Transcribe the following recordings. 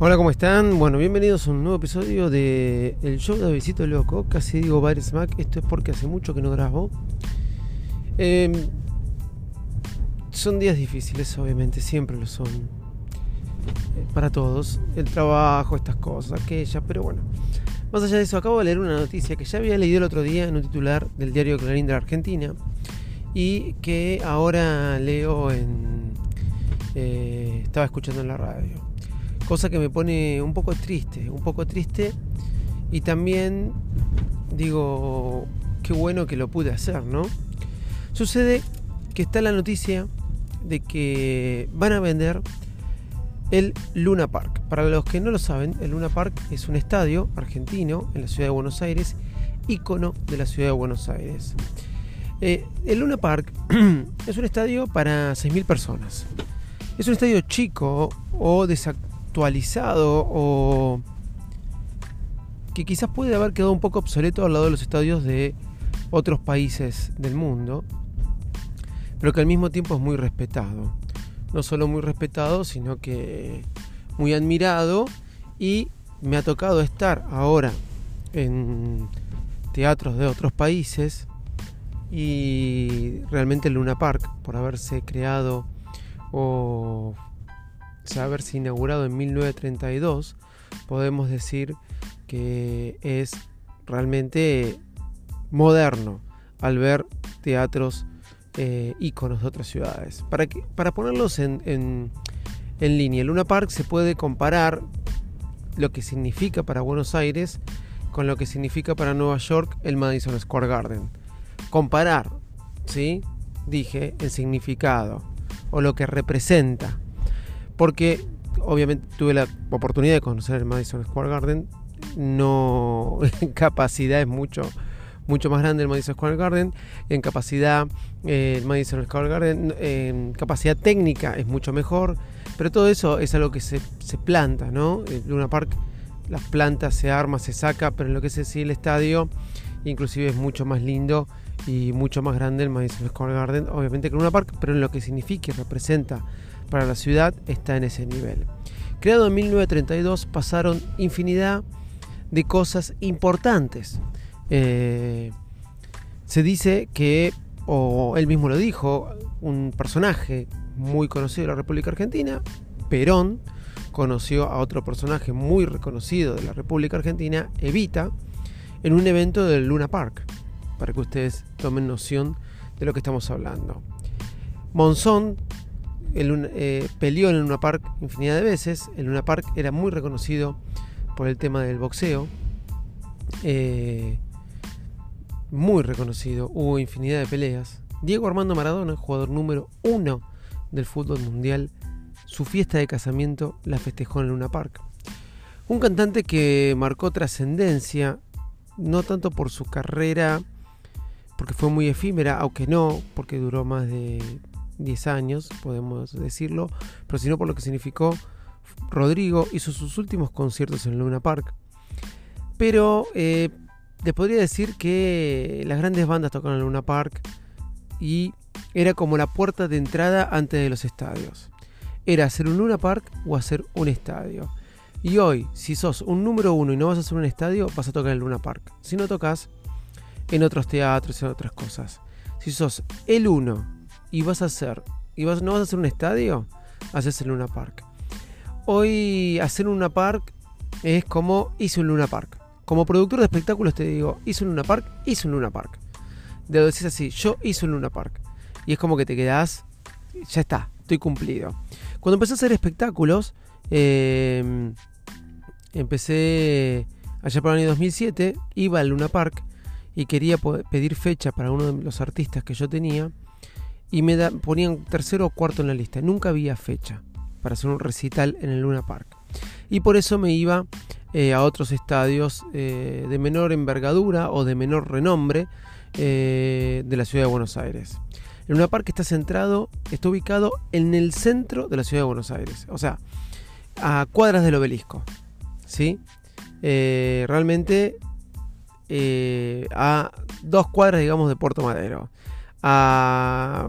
Hola, ¿cómo están? Bueno, bienvenidos a un nuevo episodio de El Show de Visito Loco. Casi digo Bar Smack, esto es porque hace mucho que no grabo. Eh, son días difíciles, obviamente, siempre lo son. Eh, para todos. El trabajo, estas cosas, aquellas, pero bueno. Más allá de eso, acabo de leer una noticia que ya había leído el otro día en un titular del diario Clarín de la Argentina y que ahora leo en... Eh, estaba escuchando en la radio cosa que me pone un poco triste, un poco triste y también digo, qué bueno que lo pude hacer, ¿no? Sucede que está la noticia de que van a vender el Luna Park. Para los que no lo saben, el Luna Park es un estadio argentino en la ciudad de Buenos Aires, ícono de la ciudad de Buenos Aires. Eh, el Luna Park es un estadio para 6.000 personas. Es un estadio chico o actualizado o que quizás puede haber quedado un poco obsoleto al lado de los estadios de otros países del mundo, pero que al mismo tiempo es muy respetado. No solo muy respetado, sino que muy admirado y me ha tocado estar ahora en teatros de otros países y realmente el Luna Park, por haberse creado o haberse inaugurado en 1932, podemos decir que es realmente moderno al ver teatros eh, íconos de otras ciudades. Para, que, para ponerlos en, en, en línea, Luna Park se puede comparar lo que significa para Buenos Aires con lo que significa para Nueva York el Madison Square Garden. Comparar, ¿sí? Dije, el significado o lo que representa porque obviamente tuve la oportunidad de conocer el Madison Square Garden. No en capacidad es mucho, mucho más grande el Madison Square Garden. En capacidad, eh, el Madison Square Garden, en capacidad técnica es mucho mejor. Pero todo eso es algo que se, planta, ¿no? En Luna Park, las plantas se arma, se saca, pero en lo que es el estadio, inclusive es mucho más lindo y mucho más grande el Madison Square Garden, obviamente que Luna Park, pero en lo que significa y representa para la ciudad está en ese nivel. Creado en 1932 pasaron infinidad de cosas importantes. Eh, se dice que, o él mismo lo dijo, un personaje muy conocido de la República Argentina, Perón, conoció a otro personaje muy reconocido de la República Argentina, Evita, en un evento del Luna Park, para que ustedes tomen noción de lo que estamos hablando. Monzón el, eh, peleó en el Luna Park infinidad de veces. El Luna Park era muy reconocido por el tema del boxeo. Eh, muy reconocido. Hubo infinidad de peleas. Diego Armando Maradona, jugador número uno del fútbol mundial, su fiesta de casamiento la festejó en el Luna Park. Un cantante que marcó trascendencia, no tanto por su carrera, porque fue muy efímera, aunque no, porque duró más de 10 años, podemos decirlo, pero sino por lo que significó. Rodrigo hizo sus últimos conciertos en Luna Park. Pero eh, les podría decir que las grandes bandas tocaron en Luna Park y era como la puerta de entrada antes de los estadios. Era hacer un Luna Park o hacer un estadio. Y hoy, si sos un número uno y no vas a hacer un estadio, vas a tocar en Luna Park. Si no tocas, en otros teatros, en otras cosas. Si sos el uno y vas a hacer, y vas, no vas a hacer un estadio, haces el Luna Park. Hoy hacer un Luna Park es como hice un Luna Park. Como productor de espectáculos te digo, hice un Luna Park, hice un Luna Park. De lo decís así, yo hice un Luna Park. Y es como que te quedás, ya está, estoy cumplido. Cuando empecé a hacer espectáculos, em, empecé allá por el año 2007, iba al Luna Park y quería pedir fecha para uno de los artistas que yo tenía y me ponían tercero o cuarto en la lista. Nunca había fecha para hacer un recital en el Luna Park. Y por eso me iba eh, a otros estadios eh, de menor envergadura o de menor renombre eh, de la ciudad de Buenos Aires. El Luna Park está centrado, está ubicado en el centro de la ciudad de Buenos Aires. O sea, a cuadras del obelisco. ¿Sí? realmente a dos cuadras, digamos, de Puerto Madero a,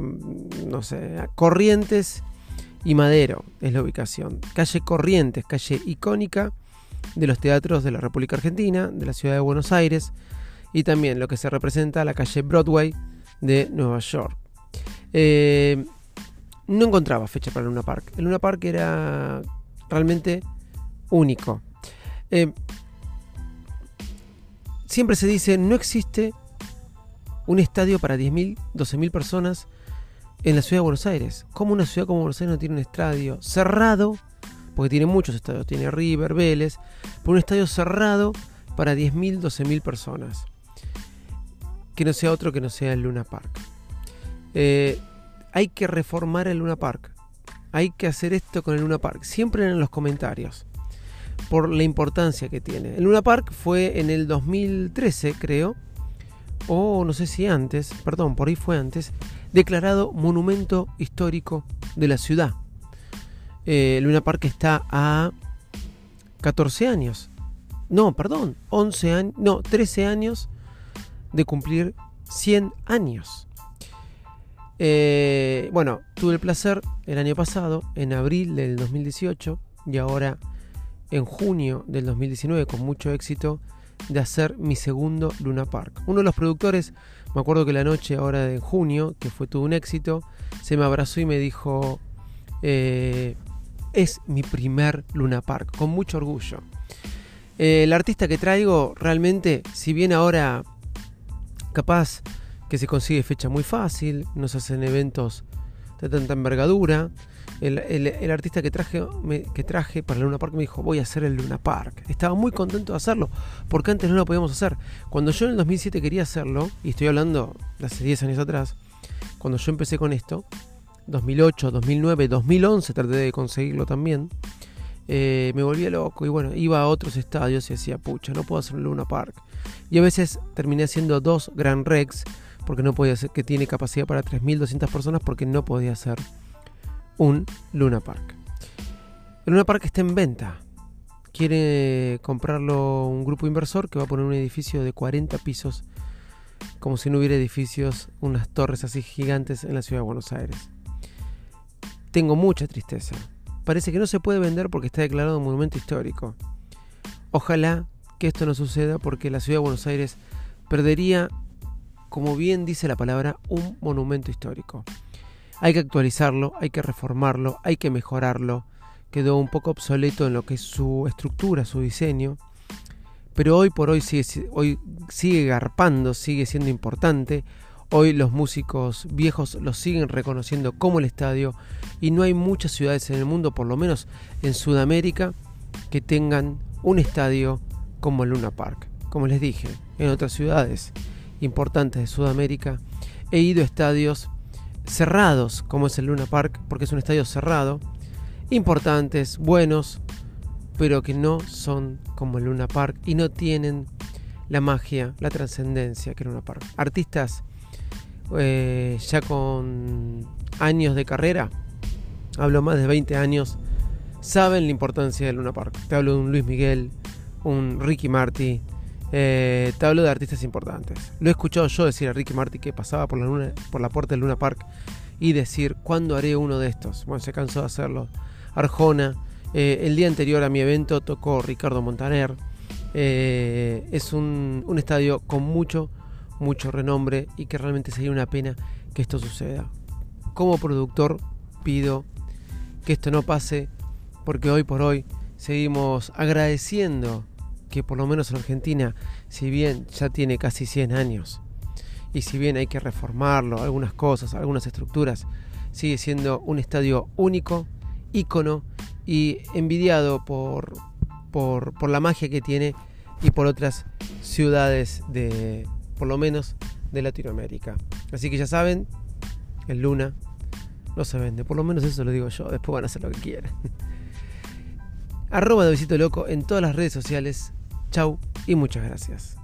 no sé, Corrientes y Madero es la ubicación. Calle Corrientes, calle icónica de los teatros de la República Argentina, de la ciudad de Buenos Aires, y también lo que se representa la calle Broadway de Nueva York. Eh, no encontraba fecha para Luna Park. El Luna Park era realmente único. Eh, siempre se dice, no existe un estadio para 10.000, 12.000 personas en la ciudad de Buenos Aires. ¿Cómo una ciudad como Buenos Aires no tiene un estadio cerrado? Porque tiene muchos estadios, tiene River, Vélez, pero un estadio cerrado para 10.000, 12.000 personas. Que no sea otro que no sea el Luna Park. Eh, hay que reformar el Luna Park. Hay que hacer esto con el Luna Park. Siempre en los comentarios. Por la importancia que tiene. El Luna Park fue en el 2013, creo. O no sé si antes, perdón, por ahí fue antes declarado monumento histórico de la ciudad. Eh, Luna Park está a 14 años. No, perdón, 11 años, no, 13 años de cumplir 100 años. Eh, bueno, tuve el placer el año pasado, en abril del 2018 y ahora en junio del 2019, con mucho éxito, de hacer mi segundo Luna Park. Uno de los productores me acuerdo que la noche ahora de junio, que fue todo un éxito, se me abrazó y me dijo, eh, es mi primer Luna Park, con mucho orgullo. Eh, el artista que traigo realmente, si bien ahora capaz que se consigue fecha muy fácil, no se hacen eventos de tanta envergadura, el, artista que traje, que traje para el Luna Park me dijo, voy a hacer el Luna Park. Estaba muy contento de hacerlo, porque antes no lo podíamos hacer. Cuando yo en el 2007 quería hacerlo, y estoy hablando de hace 10 años atrás, cuando yo empecé con esto, 2008, 2009, 2011 traté de conseguirlo también, eh, me volvía loco y bueno, iba a otros estadios y decía, pucha, no puedo hacer un Luna Park. Y a veces terminé haciendo dos Grand Rex, porque no podía hacer, que tiene capacidad para 3.200 personas, porque no podía hacer un Luna Park. El Luna Park está en venta. Quiere comprarlo un grupo inversor que va a poner un edificio de 40 pisos, como si no hubiera edificios, unas torres así gigantes en la ciudad de Buenos Aires. Tengo mucha tristeza. Parece que no se puede vender porque está declarado un monumento histórico. Ojalá que esto no suceda porque la ciudad de Buenos Aires perdería, como bien dice la palabra, un monumento histórico. Hay que actualizarlo, hay que reformarlo, hay que mejorarlo. Quedó un poco obsoleto en lo que es su estructura, su diseño. Pero hoy por hoy sigue, hoy sigue garpando, sigue siendo importante. Hoy los músicos viejos lo siguen reconociendo como el estadio y no hay muchas ciudades en el mundo, por lo menos en Sudamérica, que tengan un estadio como el Luna Park. Como les dije, en otras ciudades importantes de Sudamérica he ido a estadios cerrados, como es el Luna Park, porque es un estadio cerrado, importantes, buenos, pero que no son como el Luna Park y no tienen la magia, la trascendencia que el Luna Park. Artistas eh, ya con años de carrera, hablo más de 20 años, saben la importancia del Luna Park. Te hablo de un Luis Miguel, un Ricky Marty, eh, de artistas importantes. Lo he escuchado yo decir a Ricky Martin que pasaba por la, luna, por la puerta del Luna Park y decir, ¿cuándo haré uno de estos? Bueno, se cansó de hacerlo. Arjona, eh, el día anterior a mi evento tocó Ricardo Montaner. Eh, es un, un estadio con mucho, mucho renombre y que realmente sería una pena que esto suceda. Como productor pido que esto no pase porque hoy por hoy seguimos agradeciendo que por lo menos en Argentina, si bien ya tiene casi 100 años, y si bien hay que reformarlo, algunas cosas, algunas estructuras, sigue siendo un estadio único, ícono y envidiado por, por, por la magia que tiene y por otras ciudades de, por lo menos, de Latinoamérica. Así que ya saben, el Luna no se vende, por lo menos eso lo digo yo, después van a hacer lo que quieran. Arroba de Visito Loco en todas las redes sociales Chau y muchas gracias.